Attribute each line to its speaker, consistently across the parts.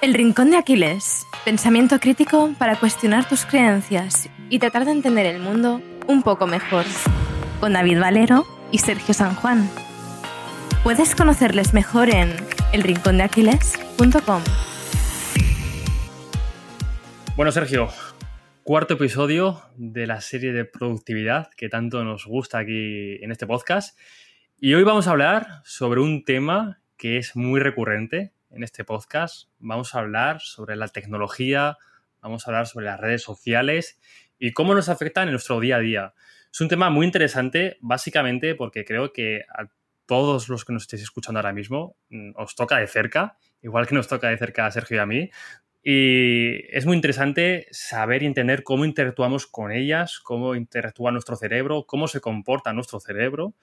Speaker 1: El Rincón de Aquiles. Pensamiento crítico para cuestionar tus creencias y tratar de entender el mundo un poco mejor. Con David Valero y Sergio San Juan. Puedes conocerles mejor en elrincondeaquiles.com.
Speaker 2: Bueno, Sergio, cuarto episodio de la serie de productividad que tanto nos gusta aquí en este podcast. Y hoy vamos a hablar sobre un tema que es muy recurrente en este podcast. Vamos a hablar sobre la tecnología, vamos a hablar sobre las redes sociales y cómo nos afectan en nuestro día a día. Es un tema muy interesante, básicamente porque creo que a todos los que nos estéis escuchando ahora mismo mm, os toca de cerca, igual que nos toca de cerca a Sergio y a mí. Y es muy interesante saber y entender cómo interactuamos con ellas, cómo interactúa nuestro cerebro, cómo se comporta nuestro cerebro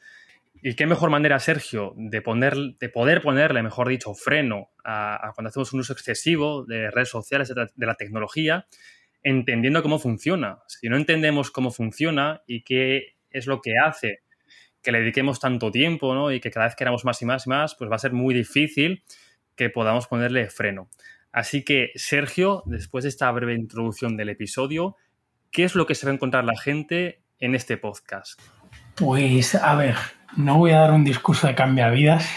Speaker 2: y qué mejor manera, Sergio, de, poner, de poder ponerle, mejor dicho, freno a, cuando hacemos un uso excesivo de redes sociales, de, la tecnología, entendiendo cómo funciona. Si no entendemos cómo funciona y qué es lo que hace que le dediquemos tanto tiempo ¿no? y que cada vez queramos más y más y más, pues va a ser muy difícil que podamos ponerle freno. Así que, Sergio, después de esta breve introducción del episodio, ¿qué es lo que se va a encontrar la gente en este podcast?
Speaker 3: Pues, a ver, no voy a dar un discurso de cambia vidas,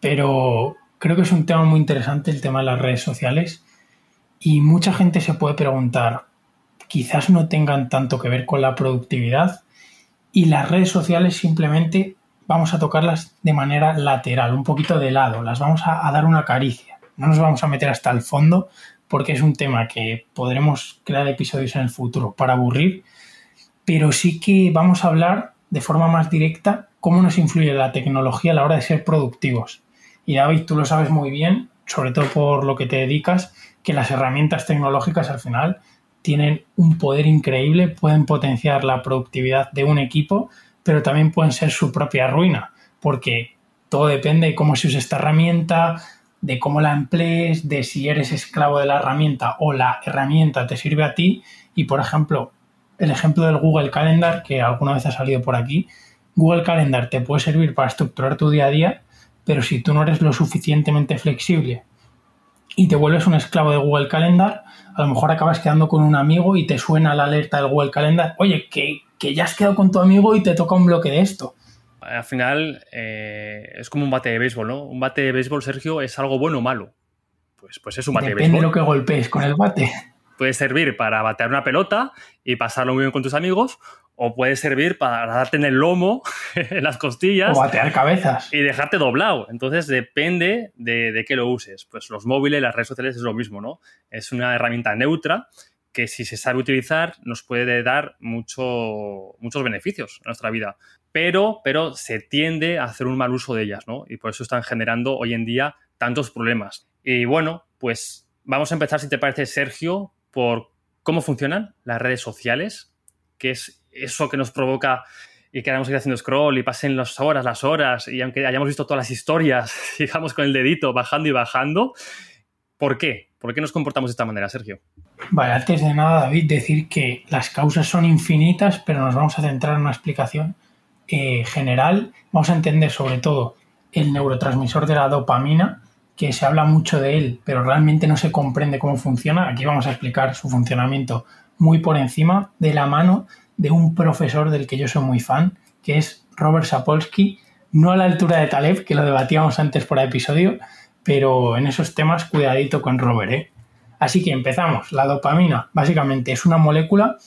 Speaker 3: pero creo que es un tema muy interesante el tema de las redes sociales y mucha gente se puede preguntar, quizás no tengan tanto que ver con la productividad y las redes sociales simplemente vamos a tocarlas de manera lateral, un poquito de lado, las vamos a, a dar una caricia, no nos vamos a meter hasta el fondo porque es un tema que podremos crear episodios en el futuro para aburrir, pero sí que vamos a hablar de forma más directa cómo nos influye la tecnología a la hora de ser productivos. Y David, tú lo sabes muy bien, sobre todo por lo que te dedicas, que las herramientas tecnológicas al final tienen un poder increíble, pueden potenciar la productividad de un equipo, pero también pueden ser su propia ruina, porque todo depende de cómo se usa esta herramienta, de cómo la emplees, de si eres esclavo de la herramienta o la herramienta te sirve a ti. Y por ejemplo, el ejemplo del Google Calendar, que alguna vez ha salido por aquí, Google Calendar te puede servir para estructurar tu día a día, pero si tú no eres lo suficientemente flexible y te vuelves un esclavo de Google Calendar, a lo mejor acabas quedando con un amigo y te suena la alerta del Google Calendar, oye, que, ya has quedado con tu amigo y te toca un bloque de esto.
Speaker 2: Al final eh, es como un bate de béisbol, ¿no? Un bate de béisbol, Sergio, es algo bueno o malo. Pues, pues es un bate
Speaker 3: de
Speaker 2: béisbol.
Speaker 3: Depende de lo que golpees con el bate.
Speaker 2: Puede servir para batear una pelota y pasarlo muy bien con tus amigos, o puede servir para darte en el lomo, en las costillas.
Speaker 3: O batear cabezas.
Speaker 2: Y dejarte doblado. Entonces depende de, de qué lo uses. Pues los móviles, las redes sociales es lo mismo, ¿no? Es una herramienta neutra que si se sabe utilizar nos puede dar mucho, muchos beneficios en nuestra vida. Pero, pero se tiende a hacer un mal uso de ellas, ¿no? Y por eso están generando hoy en día tantos problemas. Y bueno, pues vamos a empezar, si te parece, Sergio, por cómo funcionan las redes sociales, que es eso que nos provoca y queramos ir haciendo scroll y pasen las horas, las horas, y aunque hayamos visto todas las historias, sigamos con el dedito bajando y bajando. ¿Por qué? ¿Por qué nos comportamos de esta manera, Sergio?
Speaker 3: Vale, antes de nada, David, decir que las causas son infinitas, pero nos vamos a centrar en una explicación eh, general. Vamos a entender sobre todo el neurotransmisor de la dopamina, que se habla mucho de él, pero realmente no se comprende cómo funciona. Aquí vamos a explicar su funcionamiento muy por encima, de la mano de un profesor del que yo soy muy fan, que es Robert Sapolsky, no a la altura de Taleb, que lo debatíamos antes por episodio, pero en esos temas cuidadito con Robert. ¿eh? Así que empezamos. La dopamina básicamente es una molécula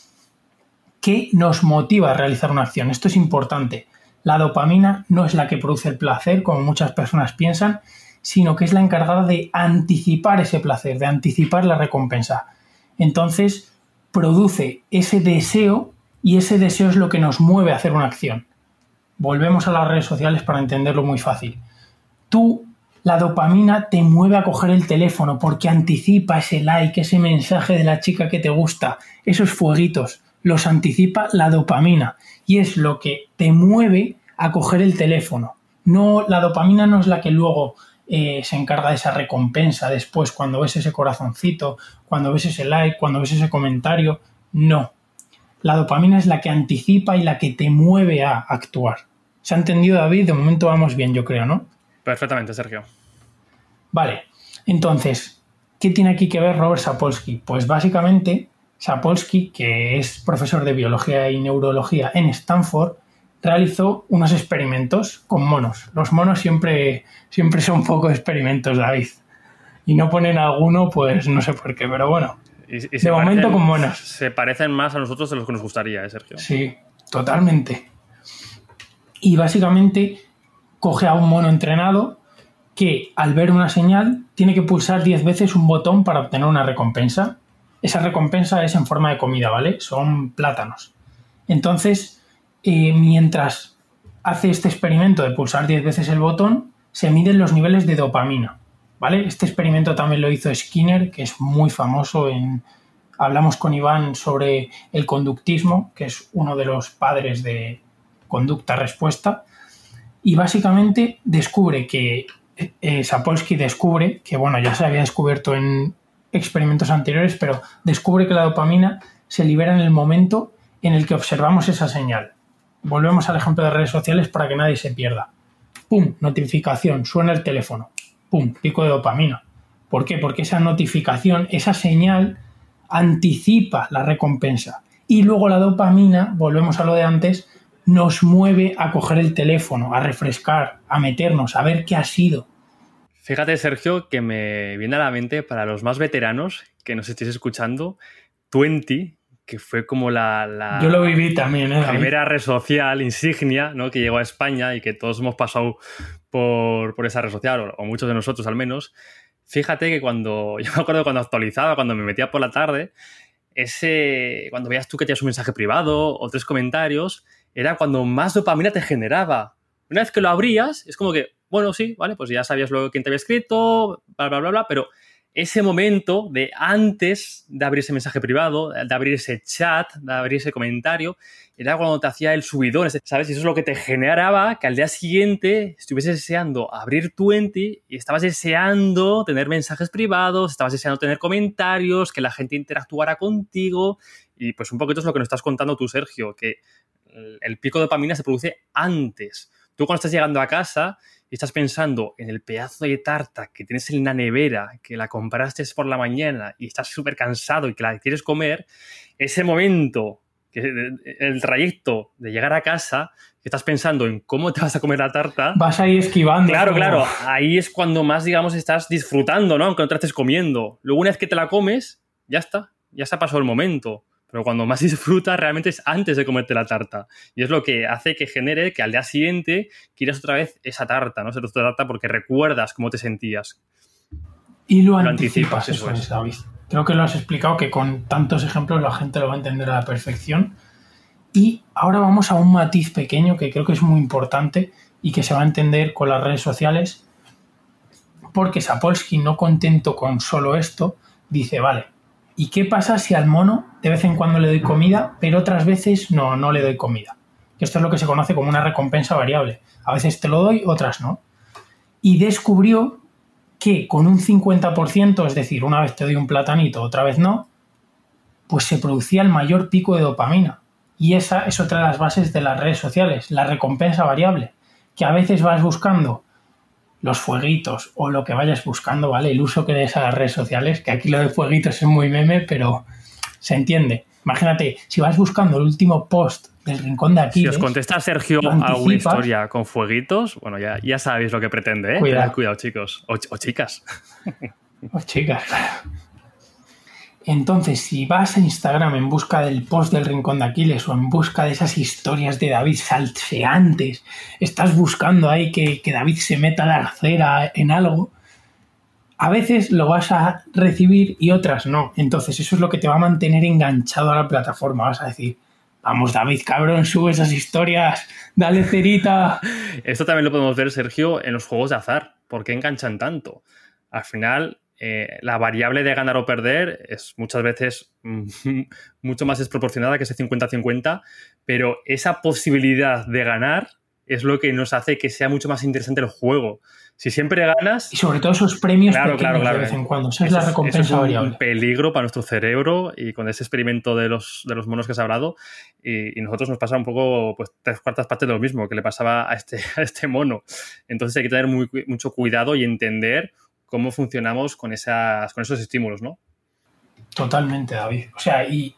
Speaker 3: que nos motiva a realizar una acción. Esto es importante. La dopamina no es la que produce el placer, como muchas personas piensan, sino que es la encargada de anticipar ese placer, de anticipar la recompensa. Entonces, produce ese deseo y ese deseo es lo que nos mueve a hacer una acción. Volvemos a las redes sociales para entenderlo muy fácil. Tú, la dopamina te mueve a coger el teléfono porque anticipa ese like, ese mensaje de la chica que te gusta, esos fueguitos, los anticipa la dopamina y es lo que te mueve a coger el teléfono. No, la dopamina no es la que luego eh, se encarga de esa recompensa después cuando ves ese corazoncito, cuando ves ese like, cuando ves ese comentario. No, la dopamina es la que anticipa y la que te mueve a actuar. ¿Se ha entendido, David? De momento vamos bien, yo creo, ¿no?
Speaker 2: Perfectamente, Sergio.
Speaker 3: Vale, entonces, ¿Qué tiene aquí que ver Robert Sapolsky? Pues básicamente Sapolsky, que es profesor de biología y neurología en Stanford, realizó unos experimentos con monos. Los monos siempre, siempre son poco experimentos, David. Y no ponen alguno, pues no sé por qué, pero bueno. De momento con monos.
Speaker 2: Se parecen más a nosotros de los que nos gustaría, ¿eh, Sergio?
Speaker 3: Sí, totalmente. Y básicamente coge a un mono entrenado que al ver una señal tiene que pulsar 10 veces un botón para obtener una recompensa. Esa recompensa es en forma de comida, ¿vale? Son plátanos. Entonces, eh, mientras hace este experimento de pulsar 10 veces el botón, se miden los niveles de dopamina. Este experimento también lo hizo Skinner, que es muy famoso en. Hablamos con Iván sobre el conductismo, que es uno de los padres de conducta-respuesta. Y básicamente descubre que. Eh, Sapolsky descubre, que bueno, ya se había descubierto en experimentos anteriores, pero descubre que la dopamina se libera en el momento en el que observamos esa señal. Volvemos al ejemplo de redes sociales para que nadie se pierda. ¡Pum! Notificación, suena el teléfono. ¡Pum! Pico de dopamina. ¿Por qué? Porque esa notificación, esa señal, anticipa la recompensa. Y luego la dopamina, volvemos a lo de antes, nos mueve a coger el teléfono, a refrescar, a meternos, a ver qué ha sido.
Speaker 2: Fíjate, Sergio, que me viene a la mente para los más veteranos que nos estéis escuchando, Twenty, que fue como la,
Speaker 3: Yo lo viví también, ¿eh,
Speaker 2: primera red social insignia ¿no? que llegó a España y que todos hemos pasado por, esa red social, o, muchos de nosotros al menos. Fíjate que cuando, yo me acuerdo cuando actualizaba, cuando me metía por la tarde, ese, cuando veías tú que tenías un mensaje privado o tres comentarios, era cuando más dopamina te generaba. Una vez que lo abrías, es como que, bueno, sí, vale, pues ya sabías luego quién te había escrito, bla, bla, bla, bla, pero ese momento de antes de abrir ese mensaje privado, de abrir ese chat, de abrir ese comentario, era cuando te hacía el subidón, ¿sabes? Y eso es lo que te generaba que al día siguiente estuvieses deseando abrir tu enti y estabas deseando tener mensajes privados, estabas deseando tener comentarios, que la gente interactuara contigo. Y pues un poquito es lo que nos estás contando tú, Sergio, que el pico de dopamina se produce antes. Tú cuando estás llegando a casa y estás pensando en el pedazo de tarta que tienes en la nevera, que la compraste por la mañana y estás súper cansado y que la quieres comer, ese momento, el trayecto de llegar a casa, que estás pensando en cómo te vas a comer la tarta.
Speaker 3: Vas ahí esquivando.
Speaker 2: Claro, claro. Ahí es cuando más, digamos, estás disfrutando, ¿no? Aunque no te estés comiendo. Luego, una vez que te la comes, ya está. Ya se ha pasado el momento. Pero cuando más disfrutas realmente es antes de comerte la tarta. Y es lo que hace que genere que al día siguiente quieras otra vez esa tarta, ¿no? Esa tarta porque recuerdas cómo te sentías.
Speaker 3: Y lo, anticipas, eso, es, David. Creo que lo has explicado que con tantos ejemplos la gente lo va a entender a la perfección. Y ahora vamos a un matiz pequeño que creo que es muy importante y que se va a entender con las redes sociales. Porque Sapolsky, no contento con solo esto, dice, vale, ¿Y qué pasa si al mono de vez en cuando le doy comida, pero otras veces no, no le doy comida? Esto es lo que se conoce como una recompensa variable. A veces te lo doy, otras no. Y descubrió que con un 50%, es decir, una vez te doy un platanito, otra vez no, pues se producía el mayor pico de dopamina. Y esa es otra de las bases de las redes sociales, la recompensa variable, que a veces vas buscando los fueguitos o lo que vayas buscando, ¿vale? El uso que des a las redes sociales, que aquí lo de fueguitos es muy meme, pero se entiende. Imagínate, si vas buscando el último post del rincón de aquí.
Speaker 2: Si os contesta Sergio alguna historia con fueguitos, bueno, ya, ya sabéis lo que pretende, ¿eh? Cuidado, Cuidado chicos. O, o chicas.
Speaker 3: O chicas, entonces, si vas a Instagram en busca del post del Rincón de Aquiles o en busca de esas historias de David salseantes, estás buscando ahí que, David se meta la arcera en algo, a veces lo vas a recibir y otras no. Entonces, eso es lo que te va a mantener enganchado a la plataforma. Vas a decir, vamos David, cabrón, sube esas historias, dale cerita.
Speaker 2: Esto también lo podemos ver, Sergio, en los juegos de azar. ¿Por qué enganchan tanto? Al final, eh, la variable de ganar o perder es muchas veces mucho más desproporcionada que ese 50-50, pero esa posibilidad de ganar es lo que nos hace que sea mucho más interesante el juego. Si siempre ganas...
Speaker 3: Y sobre todo esos premios claro, claro, claro, de vez en cuando. Esa es la recompensa es un
Speaker 2: peligro para nuestro cerebro y con ese experimento de los, de los monos que se ha hablado. Y, nosotros nos pasa un poco, pues, tres cuartas partes de lo mismo que le pasaba a este, a este mono. Entonces hay que tener mucho cuidado y entender cómo funcionamos con, esas, con esos estímulos, ¿no?
Speaker 3: Totalmente, David. O sea, y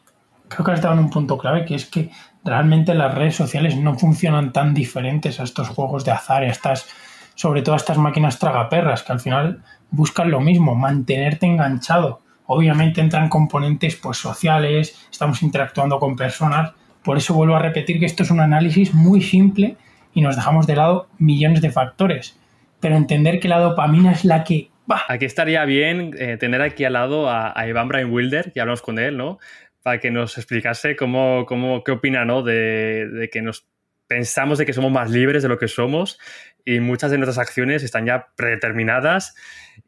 Speaker 3: creo que has dado un punto clave, que es que realmente las redes sociales no funcionan tan diferentes a estos juegos de azar, a estas, sobre todo a estas máquinas tragaperras, que al final buscan lo mismo, mantenerte enganchado. Obviamente entran componentes pues, sociales, estamos interactuando con personas, por eso vuelvo a repetir que esto es un análisis muy simple y nos dejamos de lado millones de factores. Pero entender que la dopamina es la que
Speaker 2: Aquí estaría bien eh, tener aquí al lado a, Iván Brian Wilder, que hablamos con él, ¿no? Para que nos explicase cómo, cómo qué opina, ¿no? De, de, que nos pensamos de que somos más libres de lo que somos y muchas de nuestras acciones están ya predeterminadas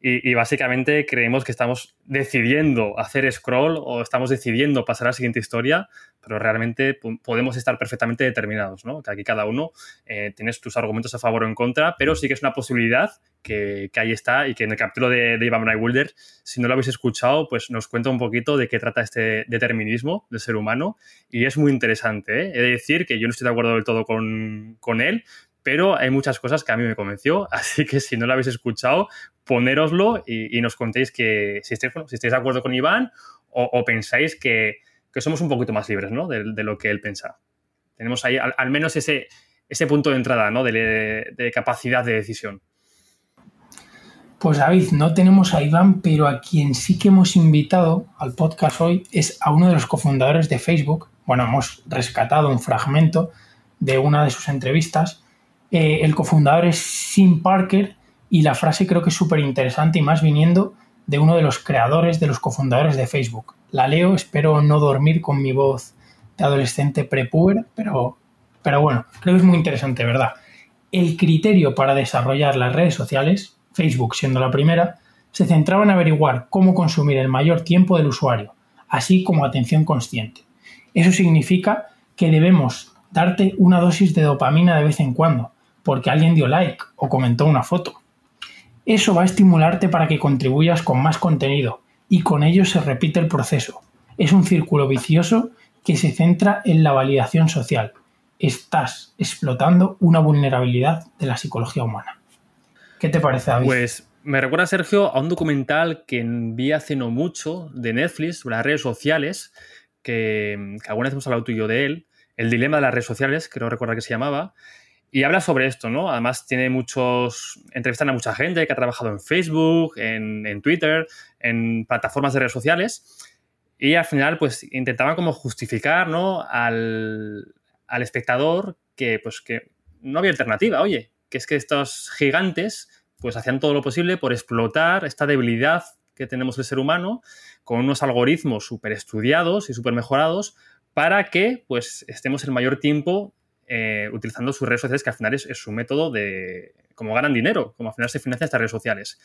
Speaker 2: y, básicamente creemos que estamos decidiendo hacer scroll o estamos decidiendo pasar a la siguiente historia, pero realmente podemos estar perfectamente determinados, ¿no? Que aquí cada uno eh, tienes tus argumentos a favor o en contra, pero sí que es una posibilidad que, ahí está y que en el capítulo de, de Ivan Wilder, si no lo habéis escuchado, pues nos cuenta un poquito de qué trata este determinismo del ser humano y es muy interesante. ¿eh? He de decir que yo no estoy de acuerdo del todo con, con él, pero hay muchas cosas que a mí me convenció, así que si no lo habéis escuchado, ponéroslo y, nos contéis que si estáis, de acuerdo con Iván o, pensáis que, somos un poquito más libres ¿no? de, lo que él piensa. Tenemos ahí al, menos ese, ese, punto de entrada ¿no? de, capacidad de decisión.
Speaker 3: Pues David, no tenemos a Iván, pero a quien sí que hemos invitado al podcast hoy es a uno de los cofundadores de Facebook. Bueno, hemos rescatado un fragmento de una de sus entrevistas eh, el cofundador es Sim Parker y la frase creo que es súper interesante y más viniendo de uno de los creadores, de los cofundadores de Facebook. La leo, espero no dormir con mi voz de adolescente prepuber, pero, pero bueno, creo que es muy interesante, ¿verdad? El criterio para desarrollar las redes sociales, Facebook siendo la primera, se centraba en averiguar cómo consumir el mayor tiempo del usuario, así como atención consciente. Eso significa que debemos darte una dosis de dopamina de vez en cuando, porque alguien dio like o comentó una foto. Eso va a estimularte para que contribuyas con más contenido y con ello se repite el proceso. Es un círculo vicioso que se centra en la validación social. Estás explotando una vulnerabilidad de la psicología humana. ¿Qué te parece, David?
Speaker 2: Pues me recuerda, Sergio, a un documental que vi hace no mucho de Netflix sobre las redes sociales, que, alguna vez hemos hablado tú y yo de él, El dilema de las redes sociales, creo recordar que se llamaba, y habla sobre esto, ¿no? Además tiene muchos, entrevistan a mucha gente que ha trabajado en Facebook, en, Twitter, en plataformas de redes sociales. Y al final, pues intentaban como justificar, ¿no? Al, espectador que, pues, que no había alternativa, oye, que es que estos gigantes, pues hacían todo lo posible por explotar esta debilidad que tenemos el ser humano con unos algoritmos súper estudiados y súper mejorados para que, pues, estemos el mayor tiempo eh, utilizando sus redes sociales, que al final es, su método de cómo ganan dinero, cómo al final se financian estas redes sociales.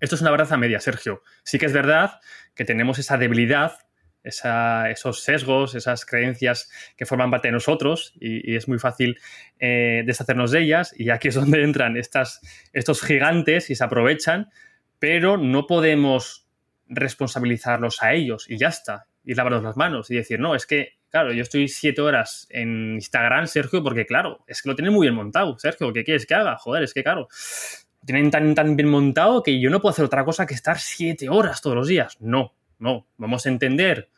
Speaker 2: Esto es una verdad a media, Sergio. Sí que es verdad que tenemos esa debilidad, esos sesgos, esas creencias que forman parte de nosotros y, es muy fácil eh, deshacernos de ellas. Y aquí es donde entran estas, estos gigantes y se aprovechan, pero no podemos responsabilizarlos a ellos y ya está. Y lavarnos las manos y decir, no, es que Claro, yo estoy siete horas en Instagram, Sergio, porque claro, es que lo tienen muy bien montado, Sergio, ¿qué quieres que haga? Joder, es que claro, lo tienen tan, tan bien montado que yo no puedo hacer otra cosa que estar siete horas todos los días. No, no, vamos a entender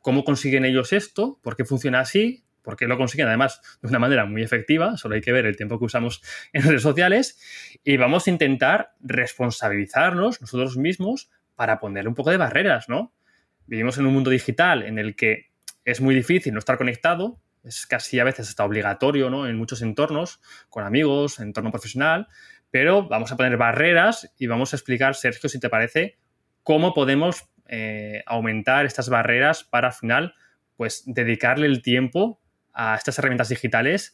Speaker 2: cómo consiguen ellos esto, por qué funciona así, por qué lo consiguen además de una manera muy efectiva, solo hay que ver el tiempo que usamos en redes sociales, y vamos a intentar responsabilizarnos nosotros mismos para ponerle un poco de barreras, ¿no? Vivimos en un mundo digital en el que es muy difícil no estar conectado, es casi a veces hasta obligatorio ¿no? en muchos entornos, con amigos, entorno profesional, pero vamos a poner barreras y vamos a explicar, Sergio, si te parece, cómo podemos eh, aumentar estas barreras para al final pues dedicarle el tiempo a estas herramientas digitales.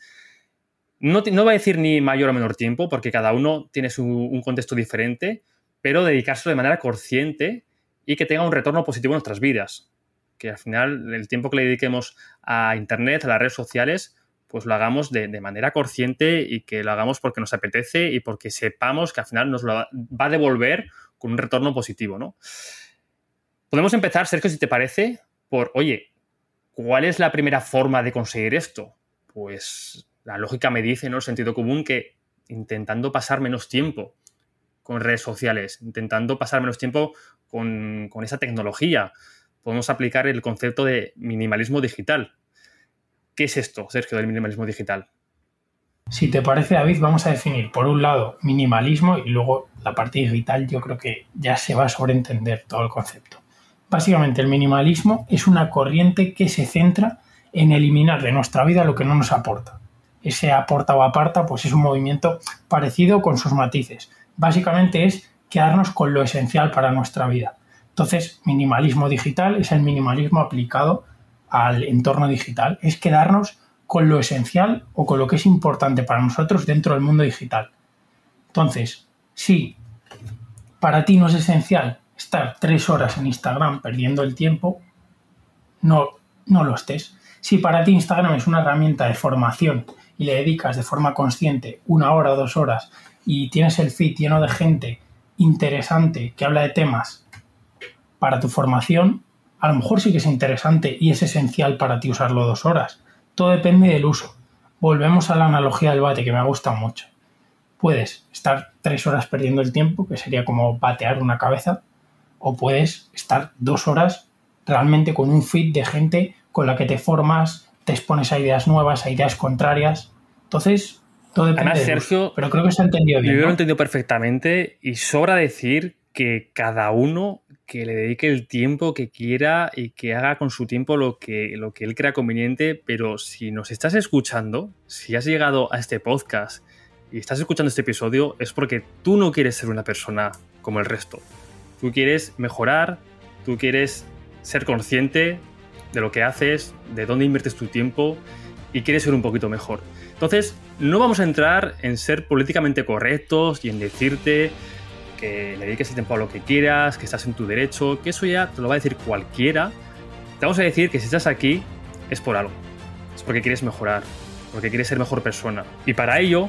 Speaker 2: No, va a decir ni mayor o menor tiempo, porque cada uno tiene su, un contexto diferente, pero dedicárselo de manera consciente y que tenga un retorno positivo en nuestras vidas que al final el tiempo que le dediquemos a Internet, a las redes sociales, pues lo hagamos de, manera consciente y que lo hagamos porque nos apetece y porque sepamos que al final nos lo va, a devolver con un retorno positivo, ¿no? Podemos empezar, Sergio, si te parece, por, oye, ¿cuál es la primera forma de conseguir esto? Pues la lógica me dice, ¿no? El sentido común que intentando pasar menos tiempo con redes sociales, intentando pasar menos tiempo con, con esa tecnología. Podemos aplicar el concepto de minimalismo digital. ¿Qué es esto, Sergio, del minimalismo digital?
Speaker 3: Si te parece, David, vamos a definir por un lado minimalismo y luego la parte digital. Yo creo que ya se va a sobreentender todo el concepto. Básicamente, el minimalismo es una corriente que se centra en eliminar de nuestra vida lo que no nos aporta. Ese aporta o aparta, pues es un movimiento parecido con sus matices. Básicamente es quedarnos con lo esencial para nuestra vida. Entonces, minimalismo digital es el minimalismo aplicado al entorno digital. Es quedarnos con lo esencial o con lo que es importante para nosotros dentro del mundo digital. Entonces, si para ti no es esencial estar tres horas en Instagram perdiendo el tiempo, no, no lo estés. Si para ti Instagram es una herramienta de formación y le dedicas de forma consciente una hora o dos horas y tienes el feed lleno de gente interesante que habla de temas para tu formación, a lo mejor sí que es interesante y es esencial para ti usarlo dos horas. Todo depende del uso. Volvemos a la analogía del bate que me ha gustado mucho. Puedes estar tres horas perdiendo el tiempo, que sería como batear una cabeza, o puedes estar dos horas realmente con un feed de gente con la que te formas, te expones a ideas nuevas, a ideas contrarias. Entonces, todo depende.
Speaker 2: Además, Sergio,
Speaker 3: pero creo que se ha entendido bien.
Speaker 2: Yo
Speaker 3: lo
Speaker 2: he entendido perfectamente y sobra decir que cada uno que le dedique el tiempo que quiera y que haga con su tiempo lo que, lo que él crea conveniente, pero si nos estás escuchando, si has llegado a este podcast y estás escuchando este episodio, es porque tú no quieres ser una persona como el resto. Tú quieres mejorar, tú quieres ser consciente de lo que haces, de dónde inviertes tu tiempo y quieres ser un poquito mejor. Entonces, no vamos a entrar en ser políticamente correctos y en decirte que le dediques el tiempo a lo que quieras, que estás en tu derecho, que eso ya te lo va a decir cualquiera. Te vamos a decir que si estás aquí es por algo. Es porque quieres mejorar, porque quieres ser mejor persona. Y para ello,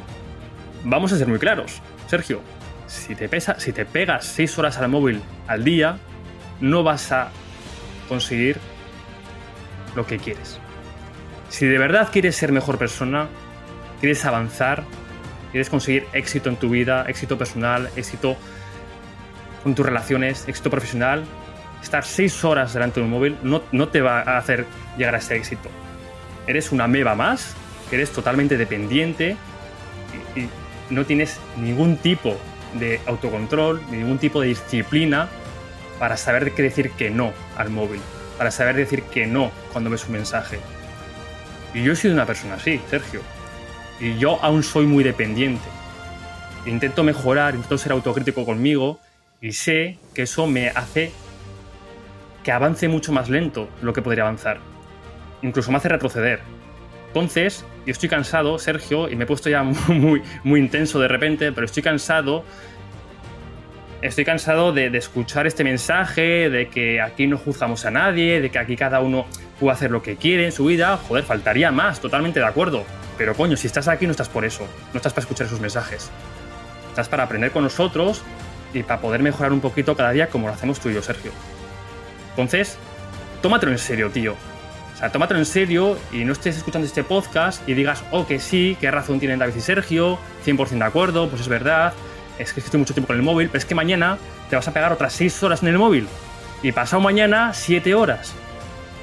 Speaker 2: vamos a ser muy claros. Sergio, si te, pesa, si te pegas 6 horas al móvil al día, no vas a conseguir lo que quieres. Si de verdad quieres ser mejor persona, quieres avanzar, quieres conseguir éxito en tu vida, éxito personal, éxito con tus relaciones, éxito profesional, estar seis horas delante de un móvil no, no te va a hacer llegar a ese éxito. Eres una meba más, eres totalmente dependiente y, y no tienes ningún tipo de autocontrol, ningún tipo de disciplina para saber qué decir que no al móvil, para saber decir que no cuando ves un mensaje. Y yo he sido una persona así, Sergio. Y yo aún soy muy dependiente. Intento mejorar, intento ser autocrítico conmigo y sé que eso me hace que avance mucho más lento lo que podría avanzar. Incluso me hace retroceder. Entonces, yo estoy cansado, Sergio, y me he puesto ya muy, muy intenso de repente, pero estoy cansado. Estoy cansado de, de, escuchar este mensaje, de que aquí no juzgamos a nadie, de que aquí cada uno puede hacer lo que quiere en su vida. Joder, faltaría más, totalmente de acuerdo. Pero coño, si estás aquí no estás por eso, no estás para escuchar esos mensajes. Estás para aprender con nosotros y para poder mejorar un poquito cada día como lo hacemos tú y yo, Sergio. Entonces, tómatelo en serio, tío. O sea, tómatelo en serio y no estés escuchando este podcast y digas, oh, que sí, qué razón tienen David y Sergio, 100% de acuerdo, pues es verdad, es que estoy mucho tiempo con el móvil, pero es que mañana te vas a pegar otras 6 horas en el móvil y pasado mañana 7 horas.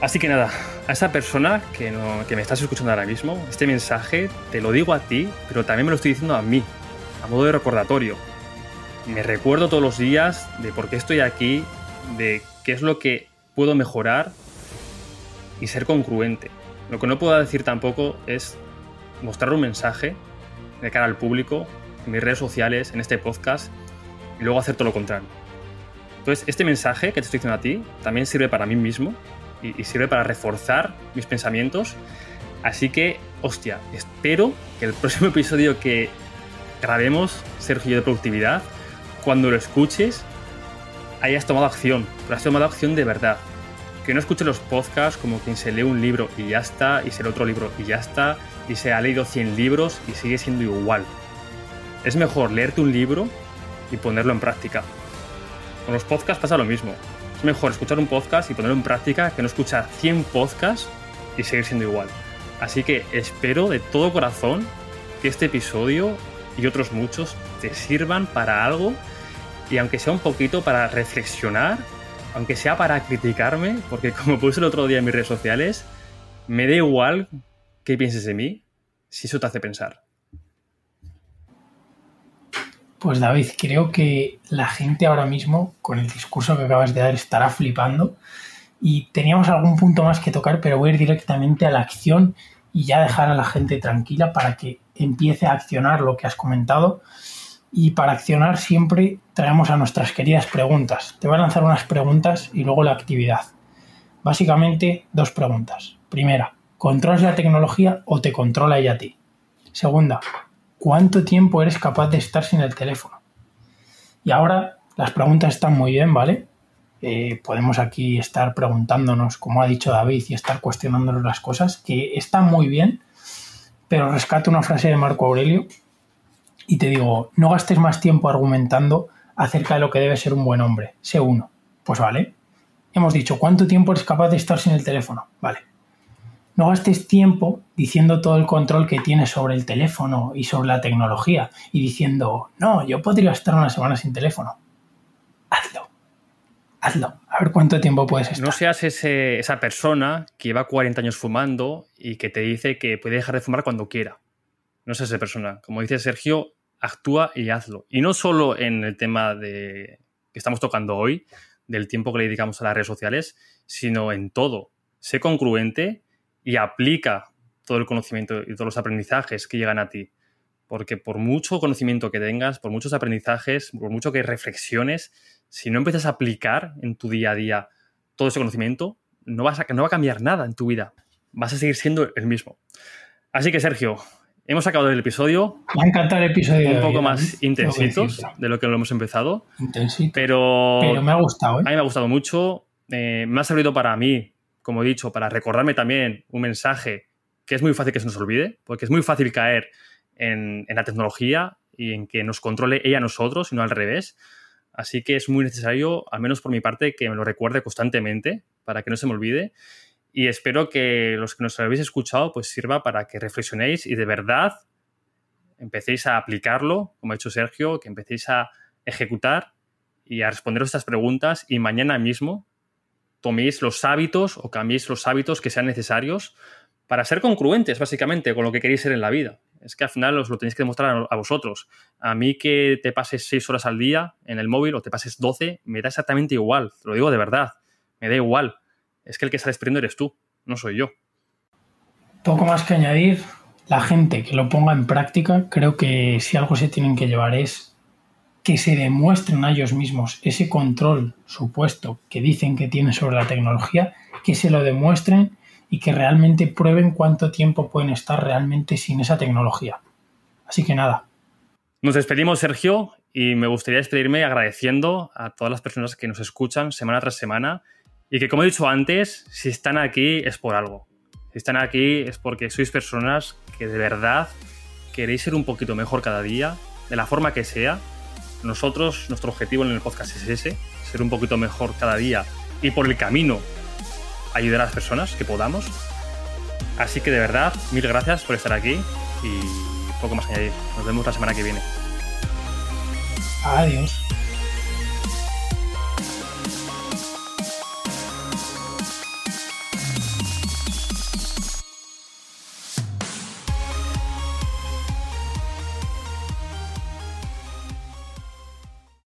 Speaker 2: Así que nada, a esa persona que, no, que me estás escuchando ahora mismo, este mensaje te lo digo a ti, pero también me lo estoy diciendo a mí, a modo de recordatorio me recuerdo todos los días de por qué estoy aquí, de qué es lo que puedo mejorar y ser congruente. Lo que no puedo decir tampoco es mostrar un mensaje de cara al público, en mis redes sociales, en este podcast, y luego hacer todo lo contrario. Entonces, este mensaje que te estoy diciendo a ti también sirve para mí mismo y, sirve para reforzar mis pensamientos. Así que, hostia, espero que el próximo episodio que grabemos, Sergio de Productividad, cuando lo escuches hayas tomado acción, pero has tomado acción de verdad. Que no escuches los podcasts como quien se lee un libro y ya está, y se lee otro libro y ya está, y se ha leído 100 libros y sigue siendo igual. Es mejor leerte un libro y ponerlo en práctica. Con los podcasts pasa lo mismo. Es mejor escuchar un podcast y ponerlo en práctica que no escuchar 100 podcasts y seguir siendo igual. Así que espero de todo corazón que este episodio y otros muchos te sirvan para algo y aunque sea un poquito para reflexionar, aunque sea para criticarme, porque como puse el otro día en mis redes sociales, me da igual qué pienses de mí si eso te hace pensar.
Speaker 3: Pues David, creo que la gente ahora mismo, con el discurso que acabas de dar, estará flipando. Y teníamos algún punto más que tocar, pero voy a ir directamente a la acción y ya dejar a la gente tranquila para que empiece a accionar lo que has comentado. Y para accionar siempre traemos a nuestras queridas preguntas. Te voy a lanzar unas preguntas y luego la actividad. Básicamente dos preguntas. Primera, ¿controlas la tecnología o te controla ella a ti? Segunda, ¿cuánto tiempo eres capaz de estar sin el teléfono? Y ahora las preguntas están muy bien, ¿vale? Eh, podemos aquí estar preguntándonos, como ha dicho David, y estar cuestionándonos las cosas, que están muy bien, pero rescato una frase de Marco Aurelio y te digo, no gastes más tiempo argumentando acerca de lo que debe ser un buen hombre, sé uno. Pues vale. Hemos dicho, ¿cuánto tiempo eres capaz de estar sin el teléfono? Vale. No gastes tiempo diciendo todo el control que tienes sobre el teléfono y sobre la tecnología y diciendo, no, yo podría estar una semana sin teléfono. Hazlo. Hazlo. A ver cuánto tiempo puedes estar.
Speaker 2: No seas esa persona que lleva 40 años fumando y que te dice que puede dejar de fumar cuando quiera. No seas esa persona. Como dice Sergio, actúa y hazlo. Y no solo en el tema de que estamos tocando hoy, del tiempo que le dedicamos a las redes sociales, sino en todo. Sé congruente y aplica todo el conocimiento y todos los aprendizajes que llegan a ti. Porque por mucho conocimiento que tengas, por muchos aprendizajes, por mucho que reflexiones, si no empiezas a aplicar en tu día a día todo ese conocimiento, no, vas a, no va a cambiar nada en tu vida. Vas a seguir siendo el mismo. Así que, Sergio, hemos acabado el episodio.
Speaker 3: Me ha encantado el episodio.
Speaker 2: Un poco más intensito de lo que lo hemos empezado.
Speaker 3: Intensito.
Speaker 2: Pero,
Speaker 3: pero me ha gustado. ¿eh?
Speaker 2: A mí me ha gustado mucho. Eh, me ha servido para mí como he dicho, para recordarme también un mensaje que es muy fácil que se nos olvide, porque es muy fácil caer en, la tecnología y en que nos controle ella a nosotros y no al revés. Así que es muy necesario, al menos por mi parte, que me lo recuerde constantemente para que no se me olvide. Y espero que los que nos habéis escuchado pues sirva para que reflexionéis y de verdad empecéis a aplicarlo, como ha dicho Sergio, que empecéis a ejecutar y a responderos estas preguntas y mañana mismo toméis los hábitos o cambiéis los hábitos que sean necesarios para ser congruentes, básicamente, con lo que queréis ser en la vida. Es que al final os lo tenéis que demostrar a vosotros. A mí que te pases seis horas al día en el móvil o te pases 12, me da exactamente igual. Lo digo de verdad. Me da igual. Es que el que sales perdiendo eres tú, no soy yo.
Speaker 3: Poco más que añadir. La gente que lo ponga en práctica, creo que si algo se tienen que llevar es que se demuestren a ellos mismos ese control supuesto que dicen que tienen sobre la tecnología, que se lo demuestren y que realmente prueben cuánto tiempo pueden estar realmente sin esa tecnología. Así que nada.
Speaker 2: Nos despedimos, Sergio, y me gustaría despedirme agradeciendo a todas las personas que nos escuchan semana tras semana y que, como he dicho antes, si están aquí es por algo. Si están aquí es porque sois personas que de verdad queréis ser un poquito mejor cada día, de la forma que sea, nosotros, nuestro objetivo en el podcast es ese, ser un poquito mejor cada día y por el camino ayudar a las personas que podamos. Así que de verdad, mil gracias por estar aquí y poco más añadir. Nos vemos la semana que viene.
Speaker 3: Adiós.